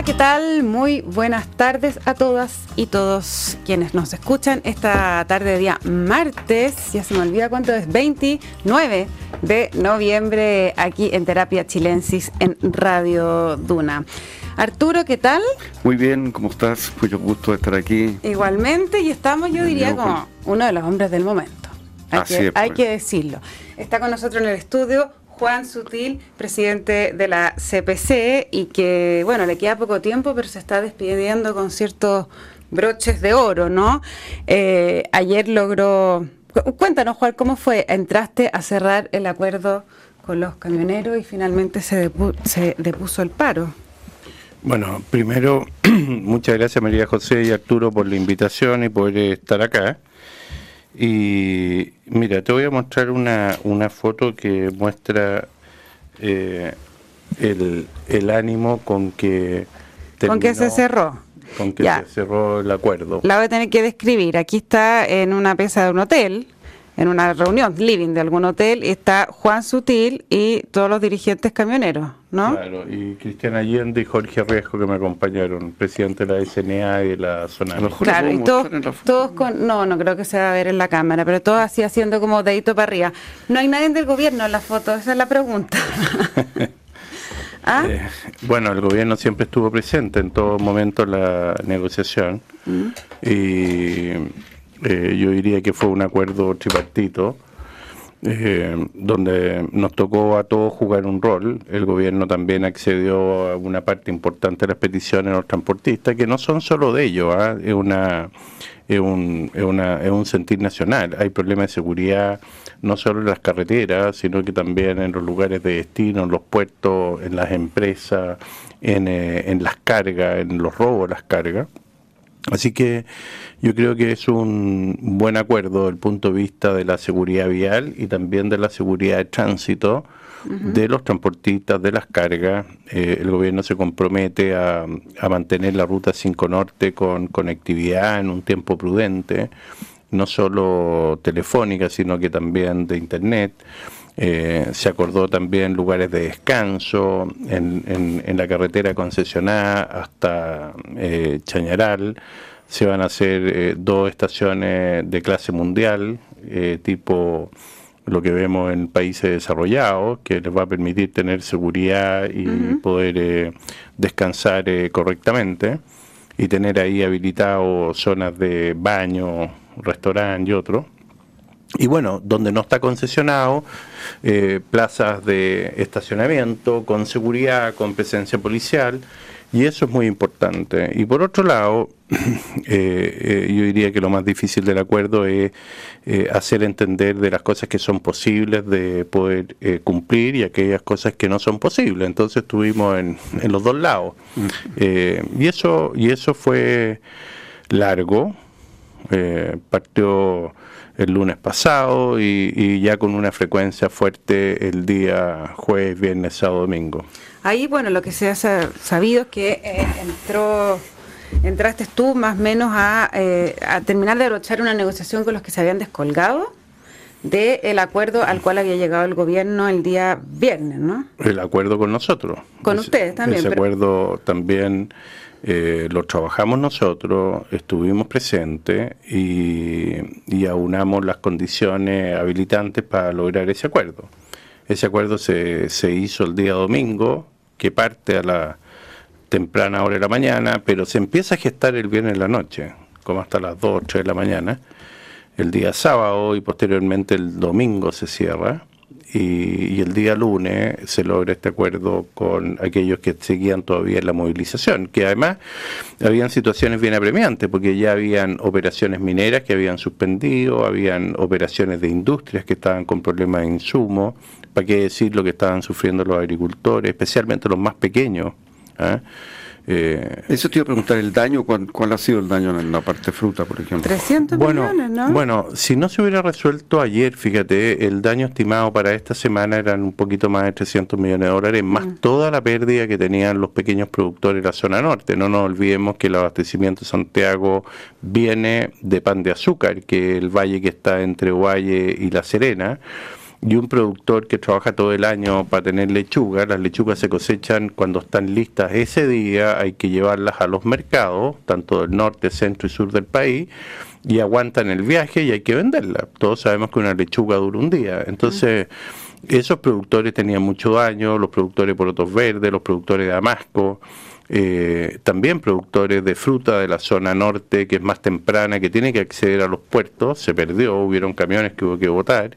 Hola, ¿qué tal? Muy buenas tardes a todas y todos quienes nos escuchan esta tarde de día martes, ya se me olvida cuánto es, 29 de noviembre aquí en Terapia Chilensis en Radio Duna. Arturo, ¿qué tal? Muy bien, ¿cómo estás? Mucho gusto de estar aquí. Igualmente, y estamos, yo diría, como uno de los hombres del momento. Hay, que, hay pues. que decirlo. Está con nosotros en el estudio Juan Sutil, presidente de la CPC, y que, bueno, le queda poco tiempo, pero se está despidiendo con ciertos broches de oro, ¿no? Eh, ayer logró... Cuéntanos, Juan, ¿cómo fue? Entraste a cerrar el acuerdo con los camioneros y finalmente se, se depuso el paro. Bueno, primero, muchas gracias María José y Arturo por la invitación y por estar acá. Y mira, te voy a mostrar una, una foto que muestra eh, el, el, ánimo con que... ¿Con que se cerró? Con que se cerró el acuerdo. La voy a tener que describir. Aquí está en una pieza de un hotel en una reunión, living de algún hotel, está Juan Sutil y todos los dirigentes camioneros, ¿no? Claro, y Cristian Allende y Jorge Riesco que me acompañaron, presidente de la SNA y de la zona. Claro, y todos, todos con, no, no creo que se va a ver en la cámara, pero todos así haciendo como dedito para arriba. No hay nadie del gobierno en la foto, esa es la pregunta. ¿Ah? Eh, bueno, el gobierno siempre estuvo presente en todo momento en la negociación mm. y eh, yo diría que fue un acuerdo tripartito, eh, donde nos tocó a todos jugar un rol. El gobierno también accedió a una parte importante de las peticiones de los transportistas, que no son solo de ellos, ¿ah? es, una, es, un, es, una, es un sentir nacional. Hay problemas de seguridad no solo en las carreteras, sino que también en los lugares de destino, en los puertos, en las empresas, en, eh, en las cargas, en los robos de las cargas. Así que yo creo que es un buen acuerdo desde el punto de vista de la seguridad vial y también de la seguridad de tránsito de los transportistas, de las cargas. Eh, el gobierno se compromete a, mantener la ruta 5 Norte con conectividad en un tiempo prudente, no solo telefónica, sino que también de Internet. Eh, se acordó también lugares de descanso en, en, la carretera concesionada hasta eh, Chañaral se van a hacer eh, dos estaciones de clase mundial, eh, tipo lo que vemos en países desarrollados, que les va a permitir tener seguridad y poder eh, descansar correctamente y tener ahí habilitados zonas de baño, restaurante y otro. Y bueno, donde no está concesionado, plazas de estacionamiento con seguridad, con presencia policial y eso es muy importante. Y por otro lado, eh, eh, yo diría que lo más difícil del acuerdo es eh, hacer entender de las cosas que son posibles de poder cumplir y aquellas cosas que no son posibles. Entonces estuvimos en, en los dos lados. Y, eso, y eso fue largo. partió el lunes pasado y, y ya con una frecuencia fuerte el día jueves, viernes, sábado, domingo. Ahí, bueno, lo que se ha sabido es que eh, entró entraste tú más o menos eh, a, terminar de abrochar una negociación con los que se habían descolgado del acuerdo al cual había llegado el gobierno el día viernes, ¿no? El acuerdo con nosotros. Con ustedes también. Ese acuerdo también eh, lo trabajamos nosotros, estuvimos presentes y, y aunamos las condiciones habilitantes para lograr ese acuerdo. Ese acuerdo se, se hizo el día domingo, que parte a la temprana hora de la mañana, pero se empieza a gestar el viernes en la noche, como hasta las 2 o 3 de la mañana. El día sábado y posteriormente el domingo se cierra y, el día lunes se logra este acuerdo con aquellos que seguían todavía la movilización, que además habían situaciones bien apremiantes, porque ya habían operaciones mineras que habían suspendido, habían operaciones de industrias que estaban con problemas de insumo, para qué decir lo que estaban sufriendo los agricultores, especialmente los más pequeños. ¿ah? Eh, Eso te iba a preguntar, ¿el daño? ¿cuál, ha sido el daño en la parte fruta, por ejemplo? 300 millones, ¿no? Bueno, si no se hubiera resuelto ayer, fíjate, el daño estimado para esta semana eran un poquito más de 300 millones de dólares, más mm. toda la pérdida que tenían los pequeños productores de la zona norte. No nos olvidemos que el abastecimiento de Santiago viene de pan de azúcar, que el valle que está entre Valle y La Serena, y un productor que trabaja todo el año para tener lechuga, las lechugas se cosechan cuando están listas ese día, hay que llevarlas a los mercados, tanto del norte, centro y sur del país, y aguantan el viaje y hay que venderla. Todos sabemos que una lechuga dura un día. Entonces, esos productores tenían mucho daño, los productores de porotos verdes, los productores de damasco, eh, también productores de fruta de la zona norte, que es más temprana, que tiene que acceder a los puertos, se perdió, hubieron camiones que hubo que votar.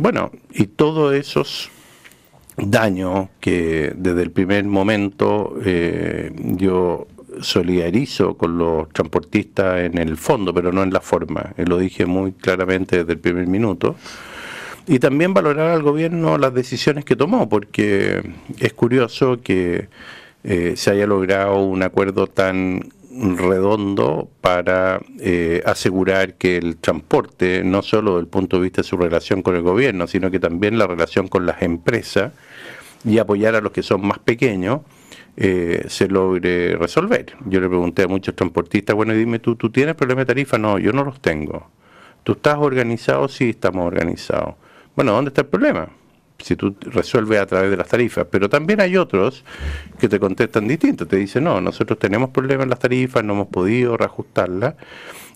Bueno, y todos esos daños que desde el primer momento eh, yo solidarizo con los transportistas en el fondo, pero no en la forma. Eh, lo dije muy claramente desde el primer minuto. Y también valorar al gobierno las decisiones que tomó, porque es curioso que eh, se haya logrado un acuerdo tan redondo para eh, asegurar que el transporte, no solo desde el punto de vista de su relación con el gobierno, sino que también la relación con las empresas y apoyar a los que son más pequeños, eh, se logre resolver. Yo le pregunté a muchos transportistas, bueno, dime tú, ¿tú tienes problemas de tarifa? No, yo no los tengo. ¿Tú estás organizado? Sí, estamos organizados. Bueno, ¿dónde está el problema? Si tú resuelves a través de las tarifas. Pero también hay otros que te contestan distinto. Te dicen, no, nosotros tenemos problemas en las tarifas, no hemos podido reajustarlas.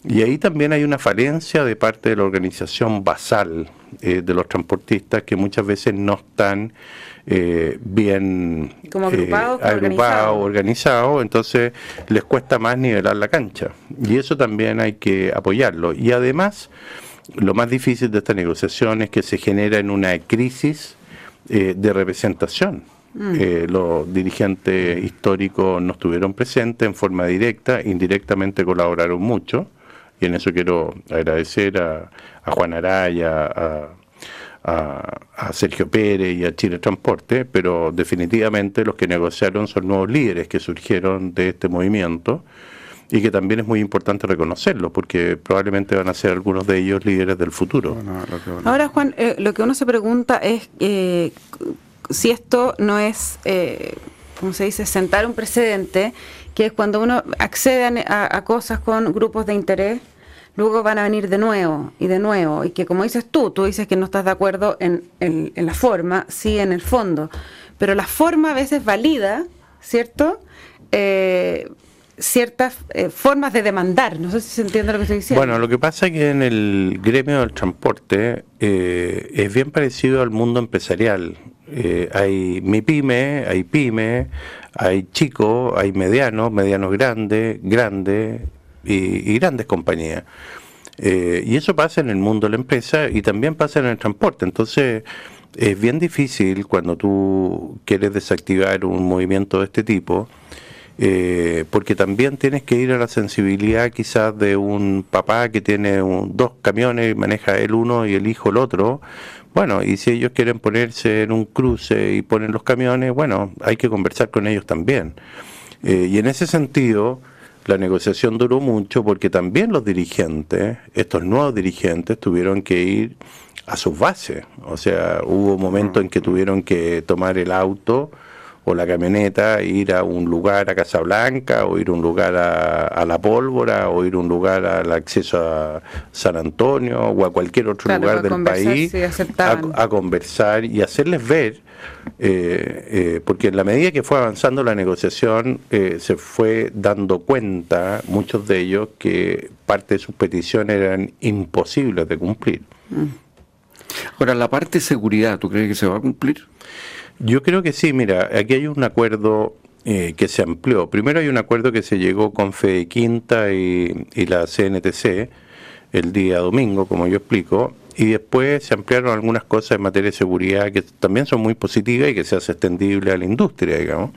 Y ahí también hay una falencia de parte de la organización basal eh, de los transportistas que muchas veces no están eh, bien Como agrupado, eh, agrupado organizado, entonces les cuesta más nivelar la cancha. Y eso también hay que apoyarlo. Y además, lo más difícil de esta negociación es que se genera en una crisis eh, de representación. Mm. los dirigentes históricos no estuvieron presentes en forma directa, indirectamente colaboraron mucho, y en eso quiero agradecer a, a Juan Araya, a, a, Sergio Pérez y a Chile Transporte, pero definitivamente los que negociaron son nuevos líderes que surgieron de este movimiento y que también es muy importante reconocerlo, porque probablemente van a ser algunos de ellos líderes del futuro. Ahora, Juan, eh, lo que uno se pregunta es eh, si esto no es, eh, ¿cómo se dice?, sentar un precedente, que es cuando uno accede a cosas con grupos de interés luego van a venir de nuevo y de nuevo, y que como dices tú, tú dices que no estás de acuerdo en, en, la forma, sí en el fondo, pero la forma a veces valida, ¿cierto? Eh, ciertas eh, formas de demandar. No sé si se entiende lo que estoy diciendo. Bueno, lo que pasa es que en el gremio del transporte eh, es bien parecido al mundo empresarial. hay mi pyme, hay pyme, hay chicos, hay medianos, medianos grandes, grandes, y, grandes compañías. Eh, y eso pasa en el mundo de la empresa y también pasa en el transporte. Entonces, es bien difícil cuando tú quieres desactivar un movimiento de este tipo, eh, porque también tienes que ir a la sensibilidad quizás de un papá que tiene dos camiones y maneja el uno y el hijo el otro. Bueno, y si ellos quieren ponerse en un cruce y ponen los camiones, bueno, hay que conversar con ellos también. Eh, y en ese sentido, la negociación duró mucho porque también los dirigentes, estos nuevos dirigentes, tuvieron que ir a sus bases. O sea, hubo momentos en que tuvieron que tomar el auto o la camioneta, ir a un lugar a Casablanca, o ir a un lugar a, La Pólvora, o ir a un lugar al acceso a San Antonio, o a cualquier otro lugar del país, a, conversar y hacerles ver, eh, eh, porque en la medida que fue avanzando la negociación, eh, se fue dando cuenta, muchos de ellos, que parte de sus peticiones eran imposibles de cumplir. Mm. Ahora, la parte de seguridad, ¿tú crees que se va a cumplir? Yo creo que sí, mira, aquí hay un acuerdo eh, que se amplió. Primero hay un acuerdo que se llegó con Fede Quinta y, la CNTC el día domingo, como yo explico, y después se ampliaron algunas cosas en materia de seguridad que también son muy positivas y que se hace extendible a la industria, digamos.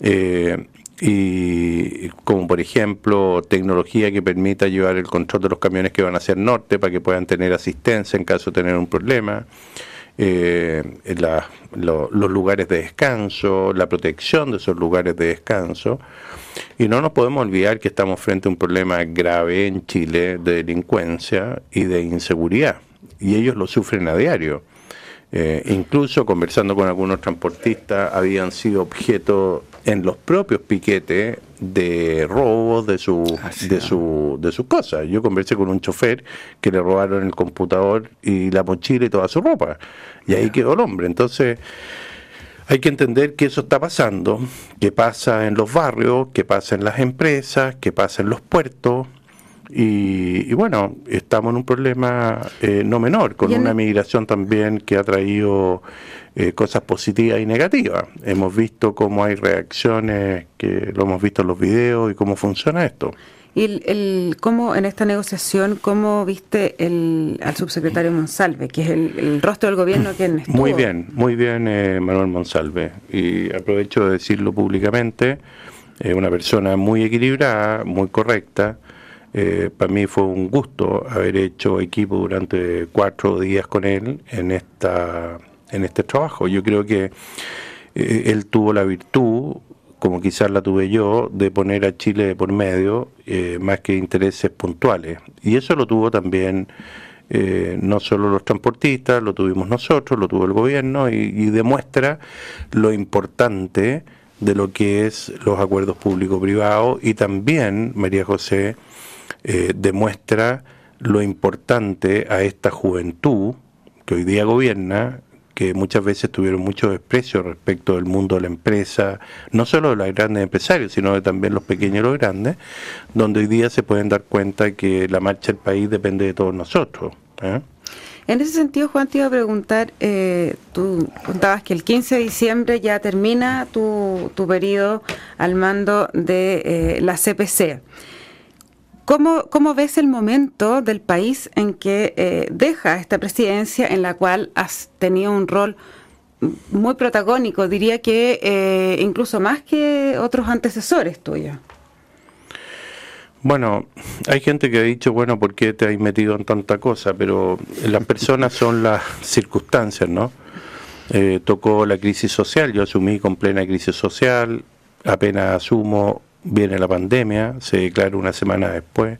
Eh, y como por ejemplo tecnología que permita llevar el control de los camiones que van hacia el norte para que puedan tener asistencia en caso de tener un problema eh, los lugares de descanso, la protección de esos lugares de descanso. Y no nos podemos olvidar que estamos frente a un problema grave en Chile de delincuencia y de inseguridad. Y ellos lo sufren a diario. Eh, incluso conversando con algunos transportistas, habían sido objeto en los propios piquetes de robos de su, ah, de su de sus cosas. Yo conversé con un chofer que le robaron el computador y la mochila y toda su ropa. Y ahí quedó el hombre. Entonces, hay que entender que eso está pasando, que pasa en los barrios, que pasa en las empresas, que pasa en los puertos, y, bueno, estamos en un problema eh, no menor, con una migración también que ha traído eh, cosas positivas y negativas. Hemos visto cómo hay reacciones, que lo hemos visto en los videos y cómo funciona esto. ¿Y el, cómo en esta negociación, cómo viste el, al subsecretario Monsalve, que es el, rostro del gobierno que estuvo? Muy bien, muy bien eh, Manuel Monsalve. Y aprovecho de decirlo públicamente, es una persona muy equilibrada, muy correcta, eh, para mí fue un gusto haber hecho equipo durante cuatro días con él en esta en este trabajo. Yo creo que eh, él tuvo la virtud, como quizás la tuve yo, de poner a Chile por medio eh, más que intereses puntuales. Y eso lo tuvo también no solo los transportistas, lo tuvimos nosotros, lo tuvo el gobierno y demuestra lo importante de lo que es los acuerdos público-privados y también, María José, eh, demuestra lo importante a esta juventud que hoy día gobierna, que muchas veces tuvieron mucho desprecio respecto del mundo de la empresa, no solo de los grandes empresarios, sino de también los pequeños y los grandes, donde hoy día se pueden dar cuenta que la marcha del país depende de todos nosotros. ¿eh? En ese sentido, Juan, te iba a preguntar, eh, tú contabas que el 15 de diciembre ya termina tu, tu periodo al mando de la CPC. ¿Cómo, ¿Cómo, ves el momento del país en que eh, deja esta presidencia en la cual has tenido un rol muy protagónico, diría que eh, incluso más que otros antecesores tuyos? Bueno, hay gente que ha dicho, bueno, ¿por qué te has metido en tanta cosa? Pero las personas son las circunstancias, ¿no? Eh, tocó la crisis social, yo asumí con plena crisis social, apenas asumo viene la pandemia, se declara una semana después.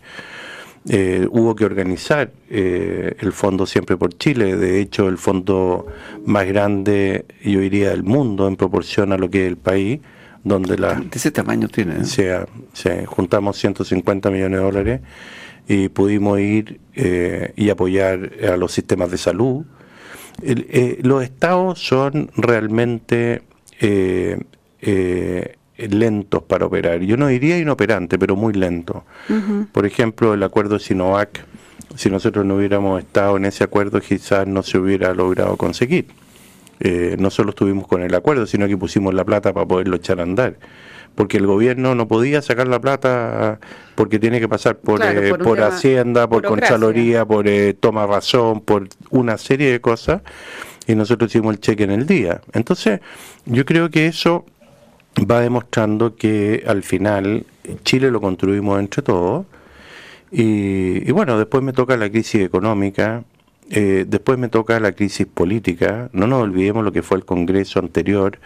Eh, hubo que organizar eh, el Fondo Siempre por Chile, de hecho el fondo más grande, yo diría, del mundo en proporción a lo que es el país, donde la... De ese tamaño tiene. ¿eh? Se, juntamos 150 millones de dólares y pudimos ir eh, y apoyar a los sistemas de salud. los estados son realmente lentos para operar. Yo no diría inoperante, pero muy lento. Por ejemplo, el acuerdo Sinovac, si nosotros no hubiéramos estado en ese acuerdo, quizás no se hubiera logrado conseguir. Eh, no solo estuvimos con el acuerdo, sino que pusimos la plata para poderlo echar a andar. Porque el gobierno no podía sacar la plata porque tiene que pasar por, eh, por, Hacienda, por Contraloría, por eh, Toma Razón, por una serie de cosas. Y nosotros hicimos el cheque en el día. Entonces, yo creo que eso va demostrando que al final Chile lo construimos entre todos. Y, bueno, después me toca la crisis económica, eh, después me toca la crisis política. No nos olvidemos lo que fue el Congreso anterior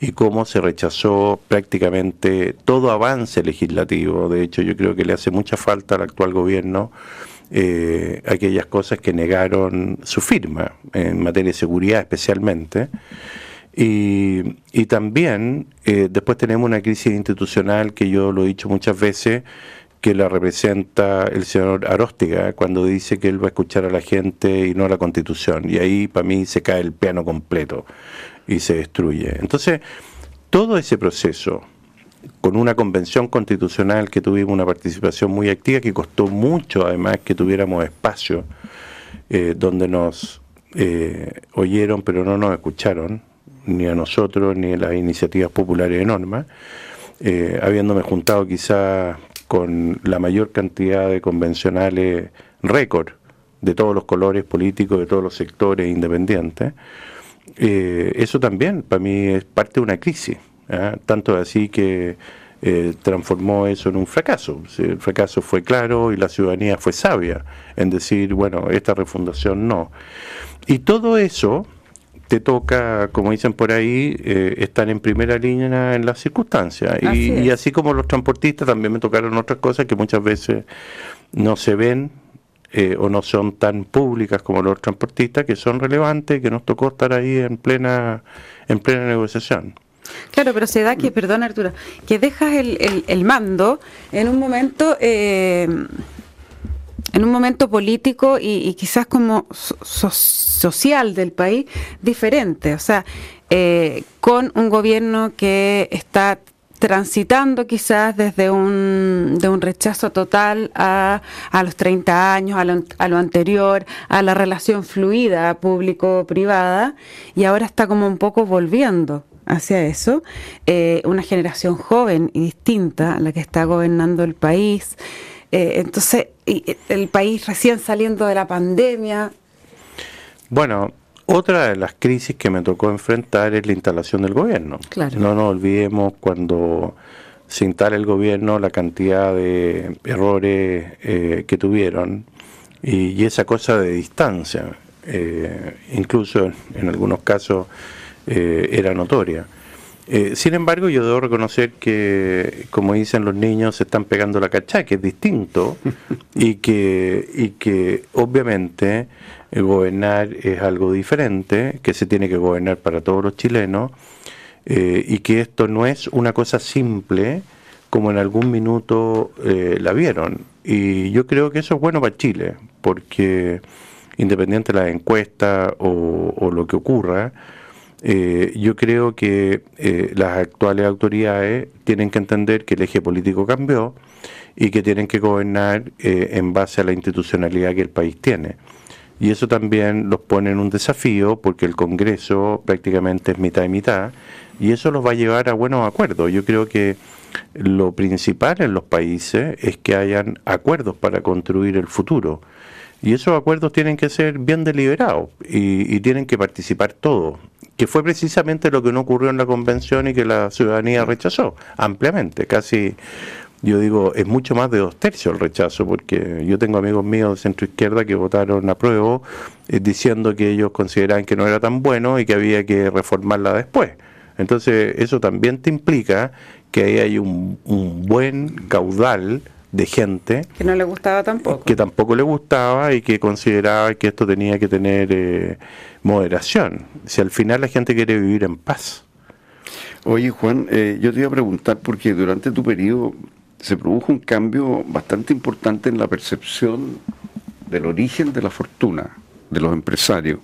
y cómo se rechazó prácticamente todo avance legislativo. De hecho, yo creo que le hace mucha falta al actual gobierno eh, aquellas cosas que negaron su firma, en materia de seguridad especialmente. Y, y también eh, después tenemos una crisis institucional que yo lo he dicho muchas veces, que la representa el señor Aróstiga cuando dice que él va a escuchar a la gente y no a la constitución. Y ahí para mí se cae el piano completo y se destruye. Entonces, todo ese proceso, con una convención constitucional que tuvimos una participación muy activa, que costó mucho además que tuviéramos espacio, eh, donde nos eh, oyeron pero no nos escucharon, ni a nosotros, ni a las iniciativas populares de norma, eh, habiéndome juntado quizá con la mayor cantidad de convencionales récord de todos los colores políticos, de todos los sectores independientes, eh, eso también para mí es parte de una crisis, ¿ah? tanto así que eh, transformó eso en un fracaso. El fracaso fue claro y la ciudadanía fue sabia en decir, bueno, esta refundación no. Y todo eso te toca, como dicen por ahí, eh, estar en primera línea en las circunstancias. y, y, así como los transportistas, también me tocaron otras cosas que muchas veces no se ven eh, o no son tan públicas como los transportistas, que son relevantes, que nos tocó estar ahí en plena, en plena negociación. Claro, pero se da que, perdón Arturo, que dejas el, el, mando en un momento... Eh, en un momento político y, quizás como social del país diferente, o sea, eh, con un gobierno que está transitando quizás desde un, de un rechazo total a, a los 30 años, a lo, a lo, anterior, a la relación fluida público-privada, y ahora está como un poco volviendo hacia eso. Eh, una generación joven y distinta, la que está gobernando el país. Eh, entonces, el país recién saliendo de la pandemia. Bueno, otra de las crisis que me tocó enfrentar es la instalación del gobierno. No nos olvidemos cuando se instala el gobierno la cantidad de errores eh, que tuvieron y, esa cosa de distancia, eh, incluso en, algunos casos eh, era notoria. Sin embargo, yo debo reconocer que, como dicen los niños, se están pegando la cachá, que es distinto y que, y que obviamente gobernar es algo diferente, que se tiene que gobernar para todos los chilenos eh, y que esto no es una cosa simple como en algún minuto eh, la vieron. Y yo creo que eso es bueno para Chile, porque independiente de la encuesta o, lo que ocurra, eh, yo creo que las actuales autoridades tienen que entender que el eje político cambió y que tienen que gobernar en base a la institucionalidad que el país tiene y eso también los pone en un desafío porque el Congreso prácticamente es mitad y mitad y eso los va a llevar a buenos acuerdos. Yo creo que lo principal en los países es que hayan acuerdos para construir el futuro y esos acuerdos tienen que ser bien deliberados y, y tienen que participar todos que fue precisamente lo que no ocurrió en la convención y que la ciudadanía rechazó ampliamente, casi yo digo, es mucho más de dos tercios el rechazo, porque yo tengo amigos míos de centro izquierda que votaron a prueba eh, diciendo que ellos consideraban que no era tan bueno y que había que reformarla después. Entonces, eso también te implica que ahí hay un, buen caudal de gente que no le gustaba tampoco que tampoco le gustaba y que consideraba que esto tenía que tener eh, moderación si al final la gente quiere vivir en paz Oye Juan, eh, yo te iba a preguntar porque durante tu periodo se produjo un cambio bastante importante en la percepción del origen de la fortuna de los empresarios.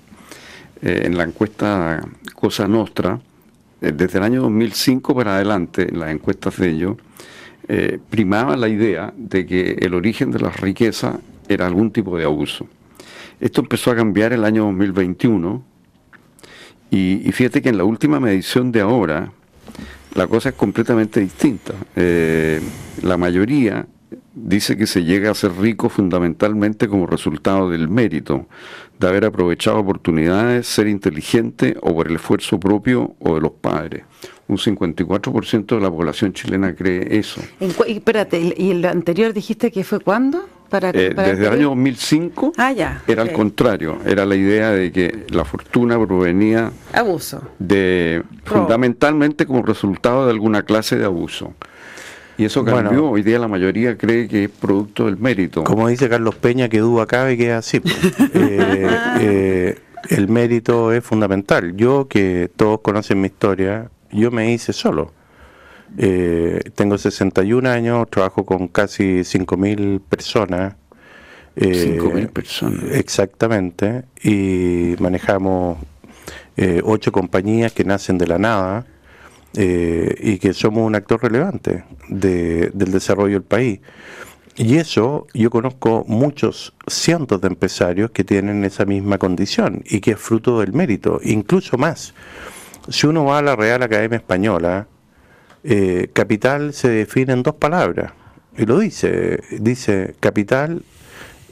Eh, en la encuesta Cosa Nostra, eh, desde el año 2005 para adelante, en las encuestas de ellos, eh, primaba la idea de que el origen de la riqueza era algún tipo de abuso. Esto empezó a cambiar el año 2021 y, fíjate que en la última medición de ahora, la cosa es completamente distinta. Eh, la mayoría dice que se llega a ser rico fundamentalmente como resultado del mérito, de haber aprovechado oportunidades, ser inteligente o por el esfuerzo propio o de los padres. Un 54% de la población chilena cree eso. y, espérate, ¿y el anterior dijiste que fue cuándo? Eh, desde el año 2005 ah, ya, era al contrario, era la idea de que la fortuna provenía abuso de fundamentalmente como resultado de alguna clase de abuso. Y eso cambió, hoy día la mayoría cree que es producto del mérito. Como dice Carlos Peña, que duda cabe que es así. Pues. Eh, eh, el mérito es fundamental. Yo, que todos conocen mi historia, yo me hice solo eh, tengo 61 años, trabajo con casi 5.000 personas. Eh, 5.000 personas. Exactamente. Y manejamos eh, ocho compañías que nacen de la nada eh, y que somos un actor relevante del desarrollo del país. Y eso yo conozco muchos cientos de empresarios que tienen esa misma condición y que es fruto del mérito, incluso más. Si uno va a la Real Academia Española, eh, capital se define en dos palabras, y lo dice, dice capital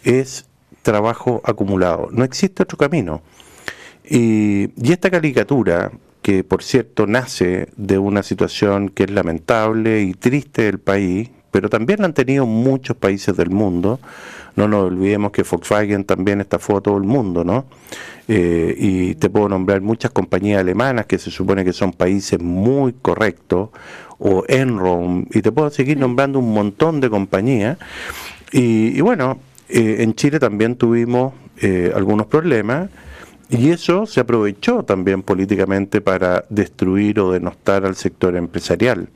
es trabajo acumulado, no existe otro camino. Y, y esta caricatura, que por cierto nace de una situación que es lamentable y triste del país, pero también la han tenido muchos países del mundo, no nos olvidemos que Volkswagen también está a todo el mundo, ¿no? Eh, y te puedo nombrar muchas compañías alemanas que se supone que son países muy correctos, o Enron, y te puedo seguir nombrando un montón de compañías. Y, bueno, en Chile también tuvimos algunos problemas y eso se aprovechó también políticamente para destruir o denostar al sector empresarial.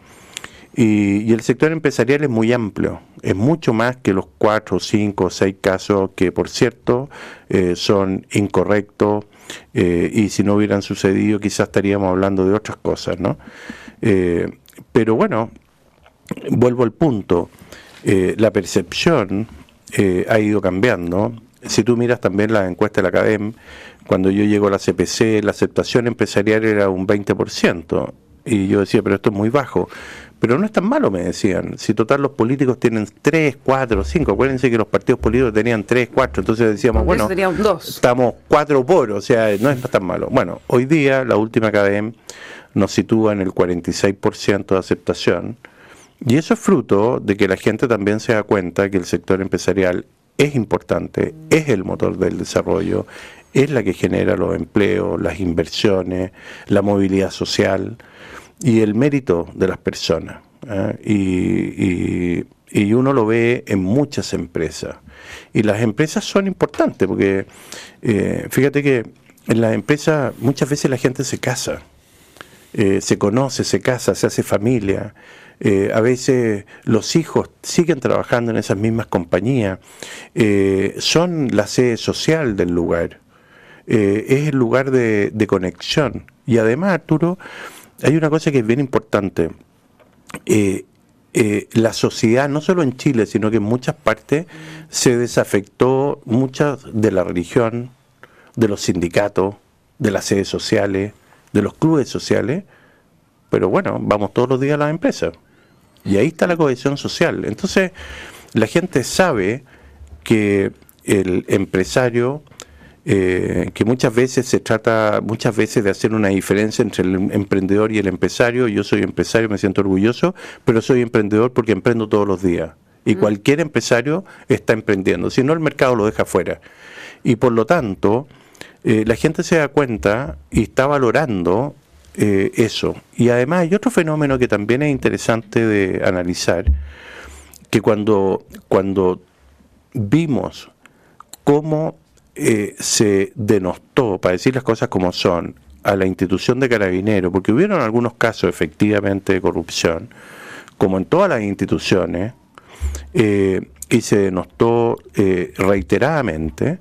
Y, el sector empresarial es muy amplio, es mucho más que los cuatro, cinco o seis casos que, por cierto, eh, son incorrectos eh, y si no hubieran sucedido quizás estaríamos hablando de otras cosas, ¿no? Eh, pero bueno, vuelvo al punto, la percepción ha ido cambiando. Si tú miras también la encuesta de la CADEM, cuando yo llego a la CPC, la aceptación empresarial era un 20%. Y yo decía, pero esto es muy bajo. Pero no es tan malo, me decían. Si total los políticos tienen 3, 4, 5, acuérdense que los partidos políticos tenían 3, 4, entonces decíamos, bueno, estamos 4 por, o sea, no es tan malo. Bueno, hoy día la última KDM nos sitúa en el 46% de aceptación. Y eso es fruto de que la gente también se da cuenta que el sector empresarial es importante, es el motor del desarrollo, es la que genera los empleos, las inversiones, la movilidad social y el mérito de las personas. ¿eh? Y, uno lo ve en muchas empresas. Y las empresas son importantes porque eh, fíjate que en las empresas muchas veces la gente se casa, eh, se conoce, se casa, se hace familia. A veces los hijos siguen trabajando en esas mismas compañías, son la sede social del lugar. Eh, es el lugar de, conexión. Y además, Arturo, hay una cosa que es bien importante. Eh, eh, la sociedad, no solo en Chile, sino que en muchas partes, se desafectó mucha de la religión, de los sindicatos, de las sedes sociales, de los clubes sociales, pero bueno, vamos todos los días a las empresas. Y ahí está la cohesión social. Entonces, la gente sabe que el empresario eh, que muchas veces se trata muchas veces de hacer una diferencia entre el emprendedor y el empresario. Yo soy empresario, me siento orgulloso, pero soy emprendedor porque emprendo todos los días. Y mm. cualquier empresario está emprendiendo, si no el mercado lo deja fuera. Y por lo tanto, eh, la gente se da cuenta y está valorando eh, eso. Y además hay otro fenómeno que también es interesante de analizar, que cuando, cuando vimos cómo eh, se denostó, para decir las cosas como son, a la institución de carabineros, porque hubieron algunos casos efectivamente de corrupción, como en todas las instituciones, eh, y se denostó eh, reiteradamente,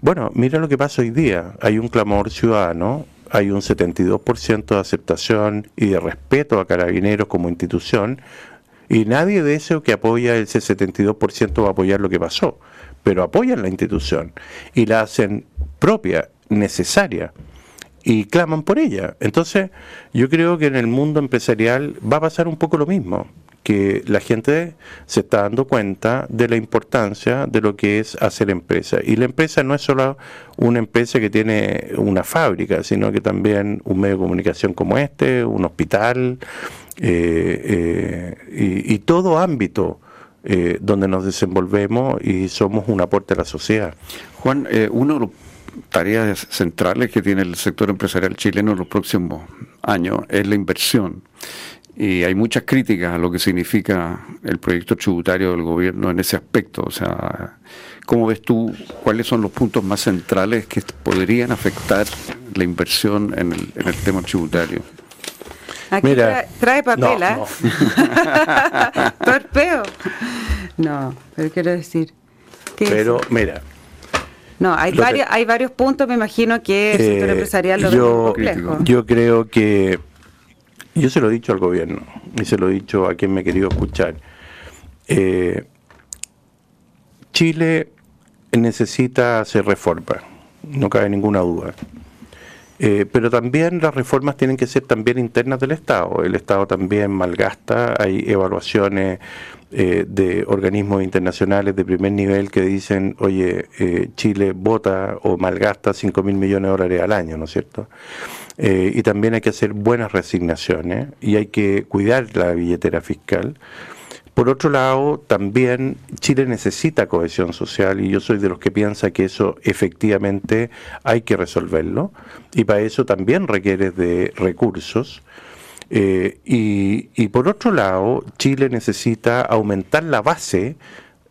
bueno, mira lo que pasa hoy día, hay un clamor ciudadano, hay un 72% de aceptación y de respeto a carabineros como institución, y nadie de eso que apoya ese 72% va a apoyar lo que pasó pero apoyan la institución y la hacen propia, necesaria y claman por ella. Entonces, yo creo que en el mundo empresarial va a pasar un poco lo mismo, que la gente se está dando cuenta de la importancia de lo que es hacer empresa. Y la empresa no es solo una empresa que tiene una fábrica, sino que también un medio de comunicación como este, un hospital eh, eh, y todo ámbito eh, donde nos desenvolvemos y somos un aporte a la sociedad. Juan, una de las tareas centrales que tiene el sector empresarial chileno en los próximos años es la inversión. Y hay muchas críticas a lo que significa el proyecto tributario del gobierno en ese aspecto. O sea, ¿cómo ves tú cuáles son los puntos más centrales que podrían afectar la inversión en el, en el tema tributario? Aquí Mira, trae, papel, no, ¿eh? No. Torpeo. No, pero quiero decir. Pero, mira. No, hay, varios, hay varios puntos, me imagino que el sector eh, empresarial lo yo, complejo. Yo creo que. Yo se lo he dicho al gobierno y se lo he dicho a quien me ha querido escuchar. Eh, Chile necesita hacer reforma, no cabe ninguna duda. Eh, pero también las reformas tienen que ser también internas del Estado. El Estado también malgasta, hay evaluaciones eh, de organismos internacionales de primer nivel que dicen, oye, Chile vota o malgasta 5 mil millones de dólares al año, ¿no es cierto? Y también hay que hacer buenas resignaciones y hay que cuidar la billetera fiscal. Por otro lado, también Chile necesita cohesión social y yo soy de los que piensa que eso efectivamente hay que resolverlo y para eso también requiere de recursos. Eh, y, por otro lado, Chile necesita aumentar la base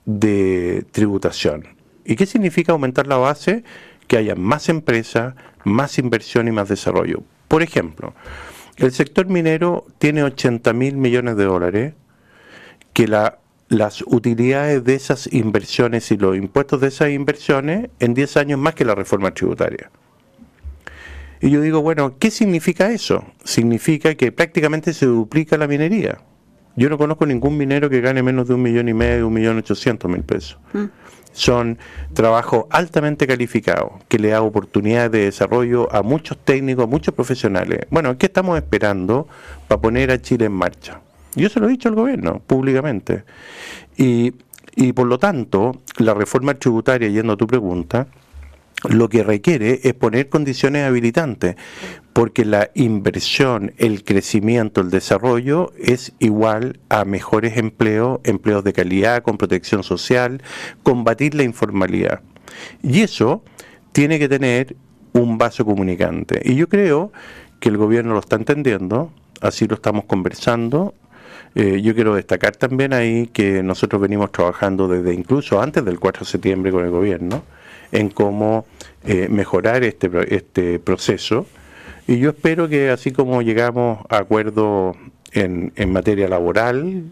de tributación. ¿Y qué significa aumentar la base? Que haya más empresas, más inversión y más desarrollo. Por ejemplo, el sector minero tiene 80 mil millones de dólares que la, las utilidades de esas inversiones y los impuestos de esas inversiones en 10 años más que la reforma tributaria. Y yo digo, bueno, ¿qué significa eso? Significa que prácticamente se duplica la minería. Yo no conozco ningún minero que gane menos de un millón y medio, un millón ochocientos mil pesos. Mm. Son trabajos altamente calificados, que le da oportunidades de desarrollo a muchos técnicos, a muchos profesionales. Bueno, ¿qué estamos esperando para poner a Chile en marcha? Yo se lo he dicho al gobierno, públicamente. Y, y por lo tanto, la reforma tributaria, yendo a tu pregunta, lo que requiere es poner condiciones habilitantes, porque la inversión, el crecimiento, el desarrollo es igual a mejores empleos, empleos de calidad, con protección social, combatir la informalidad. Y eso tiene que tener un vaso comunicante. Y yo creo que el gobierno lo está entendiendo, así lo estamos conversando. Eh, yo quiero destacar también ahí que nosotros venimos trabajando desde incluso antes del 4 de septiembre con el gobierno en cómo eh, mejorar este, este proceso. Y yo espero que así como llegamos a acuerdos en, en materia laboral,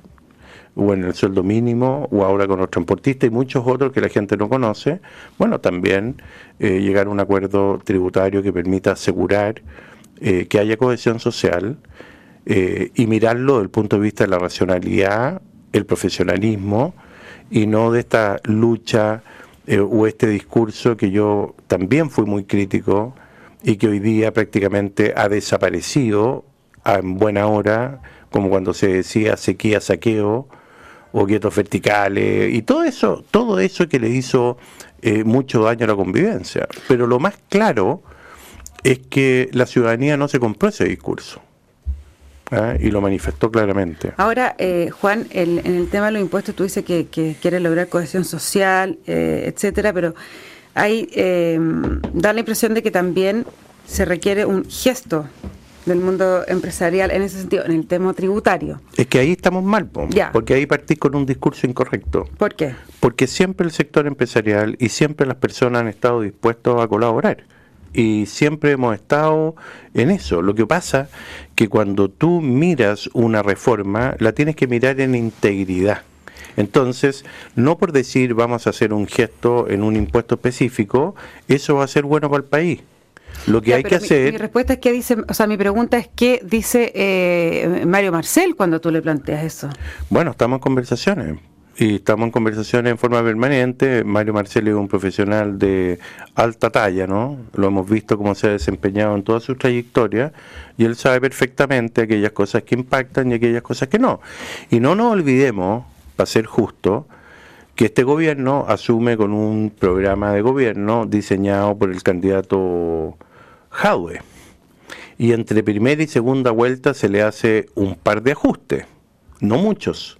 o en el sueldo mínimo, o ahora con los transportistas y muchos otros que la gente no conoce, bueno, también eh, llegar a un acuerdo tributario que permita asegurar eh, que haya cohesión social y mirarlo desde el punto de vista de la racionalidad, el profesionalismo, y no de esta lucha eh, o este discurso que yo también fui muy crítico y que hoy día prácticamente ha desaparecido en buena hora, como cuando se decía sequía, saqueo o quietos verticales y todo eso, todo eso que le hizo eh, mucho daño a la convivencia. Pero lo más claro es que la ciudadanía no se compró ese discurso. ¿eh? y lo manifestó claramente. Ahora, eh, Juan, en el tema de los impuestos, tú dices que, que quieres lograr cohesión social, eh, etcétera, pero hay da la impresión de que también se requiere un gesto del mundo empresarial en ese sentido, en el tema tributario. Es que ahí estamos mal, porque ahí partís con un discurso incorrecto. ¿Por qué? Porque siempre el sector empresarial y siempre las personas han estado dispuestos a colaborar y siempre hemos estado en eso. Lo que pasa que cuando tú miras una reforma, la tienes que mirar en integridad. Entonces, no por decir vamos a hacer un gesto en un impuesto específico, eso va a ser bueno para el país. Lo que hay que hacer. Mi respuesta es que dice, o sea, mi pregunta es qué dice eh, Mario Marcel cuando tú le planteas eso. Bueno, estamos en conversaciones y estamos en conversaciones en forma permanente. Mario Marcelli es un profesional de alta talla, ¿no? Lo hemos visto cómo se ha desempeñado en toda su trayectoria y él sabe perfectamente aquellas cosas que impactan y aquellas cosas que no. Y no nos olvidemos, para ser justo, que este gobierno asume con un programa de gobierno diseñado por el candidato Jadwe. Y entre primera y segunda vuelta se le hace un par de ajustes, no muchos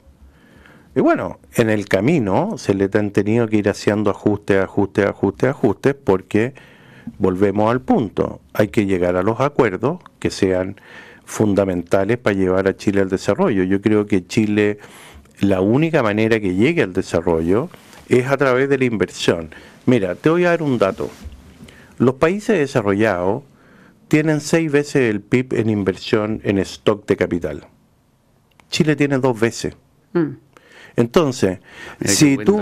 y bueno, en el camino se le han tenido que ir haciendo ajustes, ajustes, ajustes, ajustes, porque volvemos al punto. Hay que llegar a los acuerdos que sean fundamentales para llevar a Chile al desarrollo. Yo creo que Chile, la única manera que llegue al desarrollo es a través de la inversión. Mira, te voy a dar un dato. Los países desarrollados tienen seis veces el PIB en inversión en stock de capital. Chile tiene dos veces. Mm. Entonces, si tú,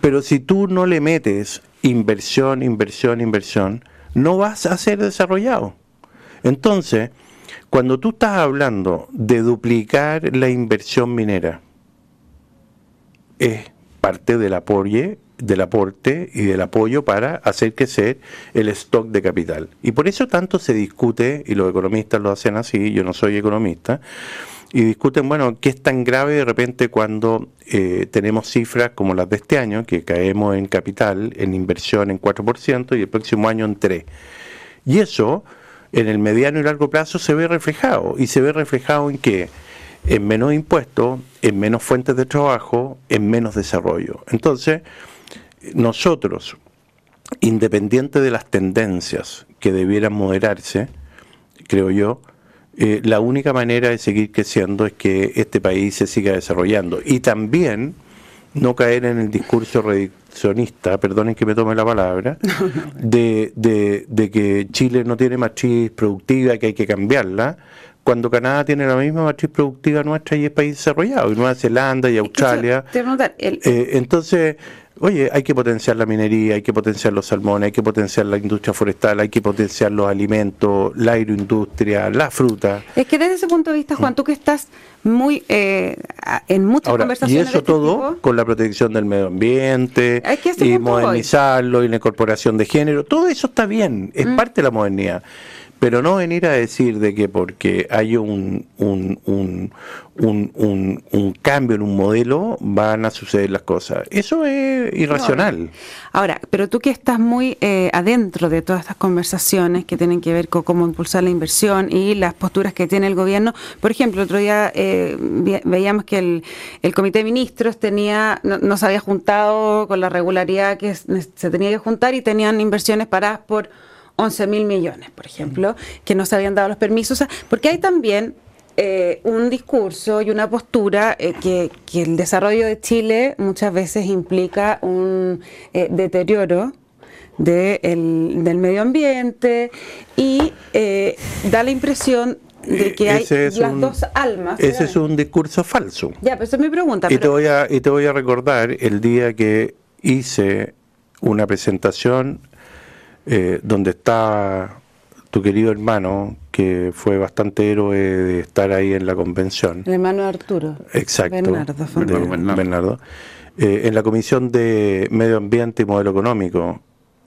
pero si tú no le metes inversión, inversión, inversión, no vas a ser desarrollado. Entonces, cuando tú estás hablando de duplicar la inversión minera, es parte del apoyo, del aporte y del apoyo para hacer crecer el stock de capital. Y por eso tanto se discute, y los economistas lo hacen así, yo no soy economista, y discuten, bueno, qué es tan grave de repente cuando eh, tenemos cifras como las de este año, que caemos en capital, en inversión en 4% y el próximo año en 3%. Y eso, en el mediano y largo plazo, se ve reflejado. ¿Y se ve reflejado en qué? En menos impuestos, en menos fuentes de trabajo, en menos desarrollo. Entonces, nosotros, independiente de las tendencias que debieran moderarse, creo yo, eh, la única manera de seguir creciendo es que este país se siga desarrollando. Y también no caer en el discurso reduccionista, perdonen que me tome la palabra, de, de, de que Chile no tiene matriz productiva que hay que cambiarla, cuando Canadá tiene la misma matriz productiva nuestra y es país desarrollado, y Nueva Zelanda y Australia. Eh, entonces, Oye, hay que potenciar la minería, hay que potenciar los salmones, hay que potenciar la industria forestal, hay que potenciar los alimentos, la agroindustria, la fruta. Es que desde ese punto de vista, Juan, tú que estás muy eh, en muchas conversaciones. Y eso este todo con la protección del medio ambiente, y modernizarlo, y la incorporación de género, todo eso está bien, es mm. parte de la modernidad pero no venir a decir de que porque hay un, un, un, un, cambio en un modelo van a suceder las cosas. Eso es irracional. Ahora, pero tú que estás muy eh, adentro de todas estas conversaciones que tienen que ver con cómo impulsar la inversión y las posturas que tiene el gobierno, por ejemplo, otro día eh, veíamos que el, el comité de ministros tenía no, no, se había juntado con la regularidad que se tenía que juntar y tenían inversiones paradas por 11 mil millones, por ejemplo, que no se habían dado los permisos, porque hay también eh, un discurso y una postura eh, que, el desarrollo de Chile muchas veces implica un eh, deterioro del medio ambiente y da la impresión de que hay las dos almas. Ese es un discurso falso. Ya, pero esa es mi pregunta. Y, te voy a, y te voy a recordar el día que hice una presentación eh, donde está tu querido hermano, que fue bastante héroe de estar ahí en la convención. El hermano Arturo. Exacto. Bernardo. Bernardo. Eh, en la Comisión de Medio Ambiente y Modelo Económico.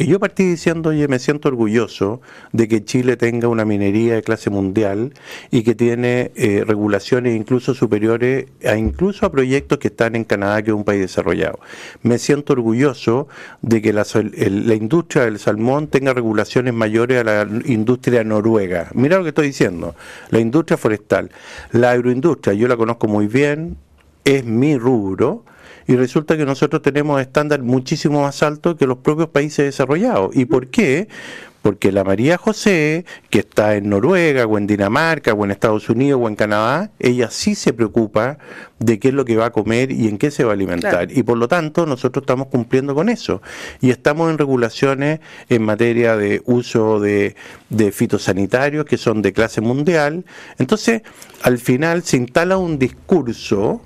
Y yo partí diciendo, oye, me siento orgulloso de que Chile tenga una minería de clase mundial y que tiene eh, regulaciones incluso superiores a incluso a proyectos que están en Canadá, que es un país desarrollado. Me siento orgulloso de que la, la industria del salmón tenga regulaciones mayores a la industria noruega. Mira lo que estoy diciendo. La industria forestal, la agroindustria, yo la conozco muy bien, es mi rubro y resulta que nosotros tenemos estándares muchísimo más altos que los propios países desarrollados. ¿Y por qué? Porque la María José, que está en Noruega o en Dinamarca o en Estados Unidos o en Canadá, ella sí se preocupa de qué es lo que va a comer y en qué se va a alimentar. Y por lo tanto nosotros estamos cumpliendo con eso. Y estamos en regulaciones en materia de uso de, de fitosanitarios que son de clase mundial. Entonces, al final se instala un discurso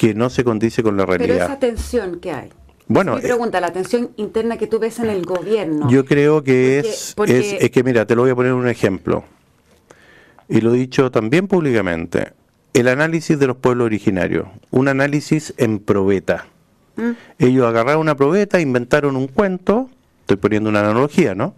que no se condice con la realidad. Pero esa tensión que hay. Bueno, mi pregunta, la tensión interna que tú ves en el gobierno. Yo creo que es, es, que, mira, te lo voy a poner un ejemplo. Y lo he dicho también públicamente. El análisis de los pueblos originarios. Un análisis en probeta. Mm. Ellos agarraron una probeta, inventaron un cuento, estoy poniendo una analogía, ¿no?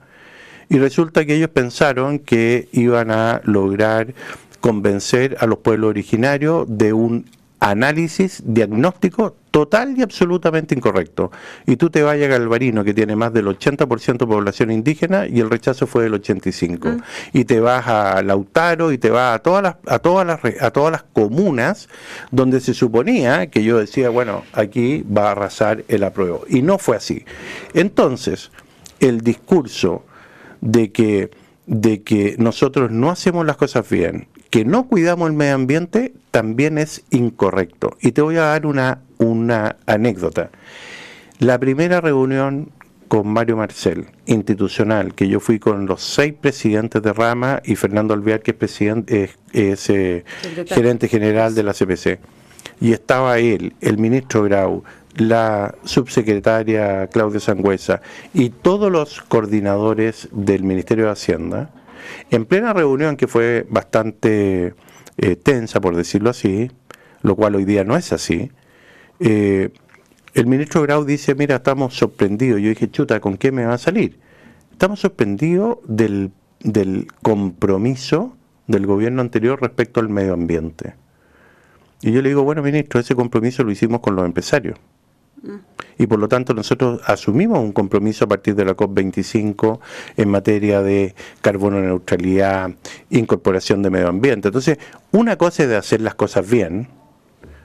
Y resulta que ellos pensaron que iban a lograr convencer a los pueblos originarios de un análisis diagnóstico total y absolutamente incorrecto. Y tú te vayas a Galvarino, que tiene más del 80% de población indígena, y el rechazo fue del 85%. Mm. Y te vas a Lautaro y te vas a todas las, a todas las, a todas las comunas donde se suponía que yo decía, bueno, aquí va a arrasar el apruebo. Y no fue así. Entonces, el discurso de que de que nosotros no hacemos las cosas bien, que no cuidamos el medio ambiente, también es incorrecto. Y te voy a dar una, una anécdota. La primera reunión con Mario Marcel, institucional, que yo fui con los seis presidentes de Rama y Fernando Alvear, que es, presidente, es, eh, gerente general de la CPC. Y estaba él, el ministro Grau, la subsecretaria Claudia Sangüesa y todos los coordinadores del Ministerio de Hacienda, en plena reunión que fue bastante eh, tensa, por decirlo así, lo cual hoy día no es así, eh, el ministro Grau dice, mira, estamos sorprendidos. Yo dije, chuta, ¿con qué me va a salir? Estamos sorprendidos del, del compromiso del gobierno anterior respecto al medio ambiente. Y yo le digo, bueno, ministro, ese compromiso lo hicimos con los empresarios. Y por lo tanto nosotros asumimos un compromiso a partir de la COP25 en materia de carbono neutralidad, incorporación de medio ambiente. Entonces, una cosa es de hacer las cosas bien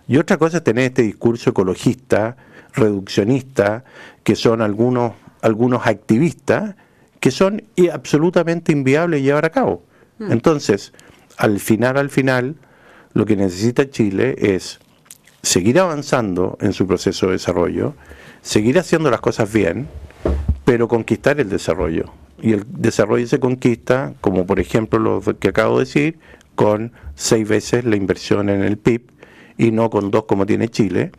y otra cosa es tener este discurso ecologista, reduccionista, que son algunos, algunos activistas que son absolutamente inviables llevar a cabo. Entonces, al final, al final, lo que necesita Chile es seguir avanzando en su proceso de desarrollo, seguir haciendo las cosas bien, pero conquistar el desarrollo. Y el desarrollo se conquista, como por ejemplo lo que acabo de decir, con seis veces la inversión en el PIB y no con dos como tiene Chile.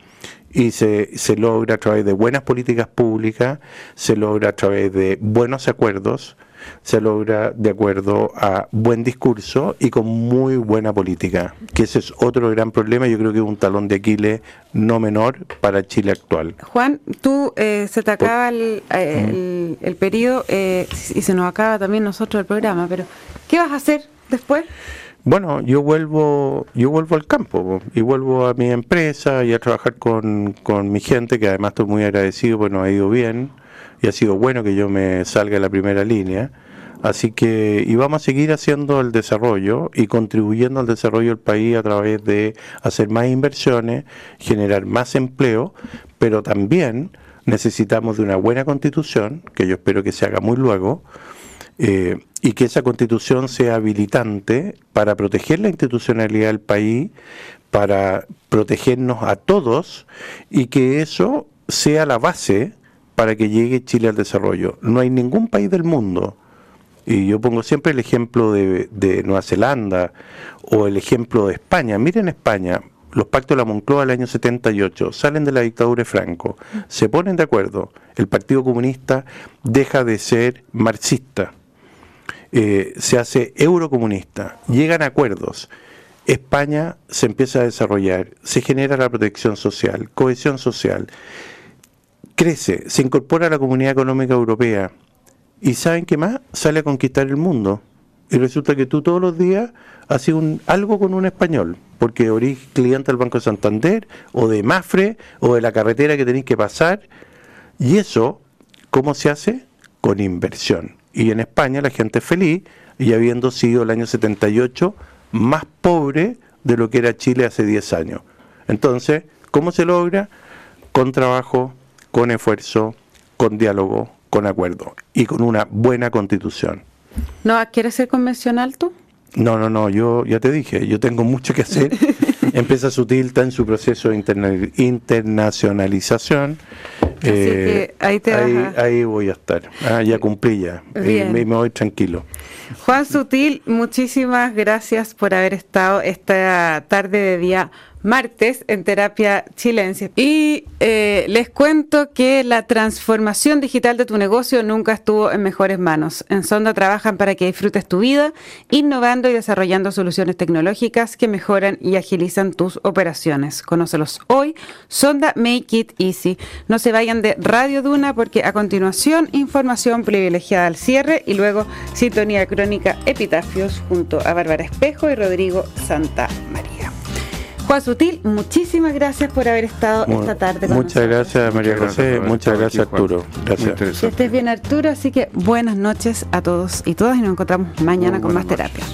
Y se, se logra a través de buenas políticas públicas, se logra a través de buenos acuerdos, se logra de acuerdo a buen discurso y con muy buena política, que ese es otro gran problema, yo creo que es un talón de Aquiles no menor para Chile actual. Juan, tú eh, se te acaba el, eh, el, periodo eh, y se nos acaba también nosotros el programa, pero ¿qué vas a hacer después? Bueno, yo vuelvo, yo vuelvo al campo y vuelvo a mi empresa y a trabajar con, con mi gente, que además estoy muy agradecido, bueno, ha ido bien y ha sido bueno que yo me salga de la primera línea. Así que y vamos a seguir haciendo el desarrollo y contribuyendo al desarrollo del país a través de hacer más inversiones, generar más empleo, pero también necesitamos de una buena constitución, que yo espero que se haga muy luego, eh, y que esa constitución sea habilitante para proteger la institucionalidad del país, para protegernos a todos y que eso sea la base para que llegue Chile al desarrollo. No hay ningún país del mundo, y yo pongo siempre el ejemplo de, Nueva Zelanda o el ejemplo de España. Miren España, los pactos de la Moncloa del año 78 salen de la dictadura de Franco, se ponen de acuerdo, el Partido Comunista deja de ser marxista, eh, se hace eurocomunista, llegan a acuerdos. España se empieza a desarrollar, se genera la protección social, cohesión social, crece, se incorpora a la Comunidad Económica Europea y ¿saben qué más? Sale a conquistar el mundo. Y resulta que tú todos los días haces un, algo con un español, porque eres cliente del Banco de Santander, o de Mafre, o de la carretera que tenéis que pasar. Y eso, ¿cómo se hace? Con inversión. Y en España la gente es feliz, y habiendo sido el año 78 más pobre de lo que era Chile hace 10 años. Entonces, ¿cómo se logra? Con trabajo, con esfuerzo, con diálogo, con acuerdo y con una buena constitución. ¿No quieres ser convencional tú? No, no, no, yo ya te dije, yo tengo mucho que hacer. Empieza Sutil, está en su proceso de internacionalización. Así eh, ahí, te ahí, voy a estar. Ah, ya cumplí ya. Y me, me voy tranquilo. Juan Sutil, muchísimas gracias por haber estado esta tarde de día martes en Terapia Chilense. Y eh, les cuento que la transformación digital de tu negocio nunca estuvo en mejores manos. En Sonda trabajan para que disfrutes tu vida, innovando y desarrollando soluciones tecnológicas que mejoran y agilizan tus operaciones. Conócelos hoy. Sonda Make It Easy. No se vayan de Radio Duna porque a continuación información privilegiada al cierre y luego sintonía crónica Epitafios junto a Bárbara Espejo y Rodrigo Santa María. Juan Sutil, muchísimas gracias por haber estado esta tarde con Muchas gracias María José, muchas gracias Arturo. Gracias. Que estés bien Arturo, así que buenas noches a todos y todas y nos encontramos mañana con más terapias.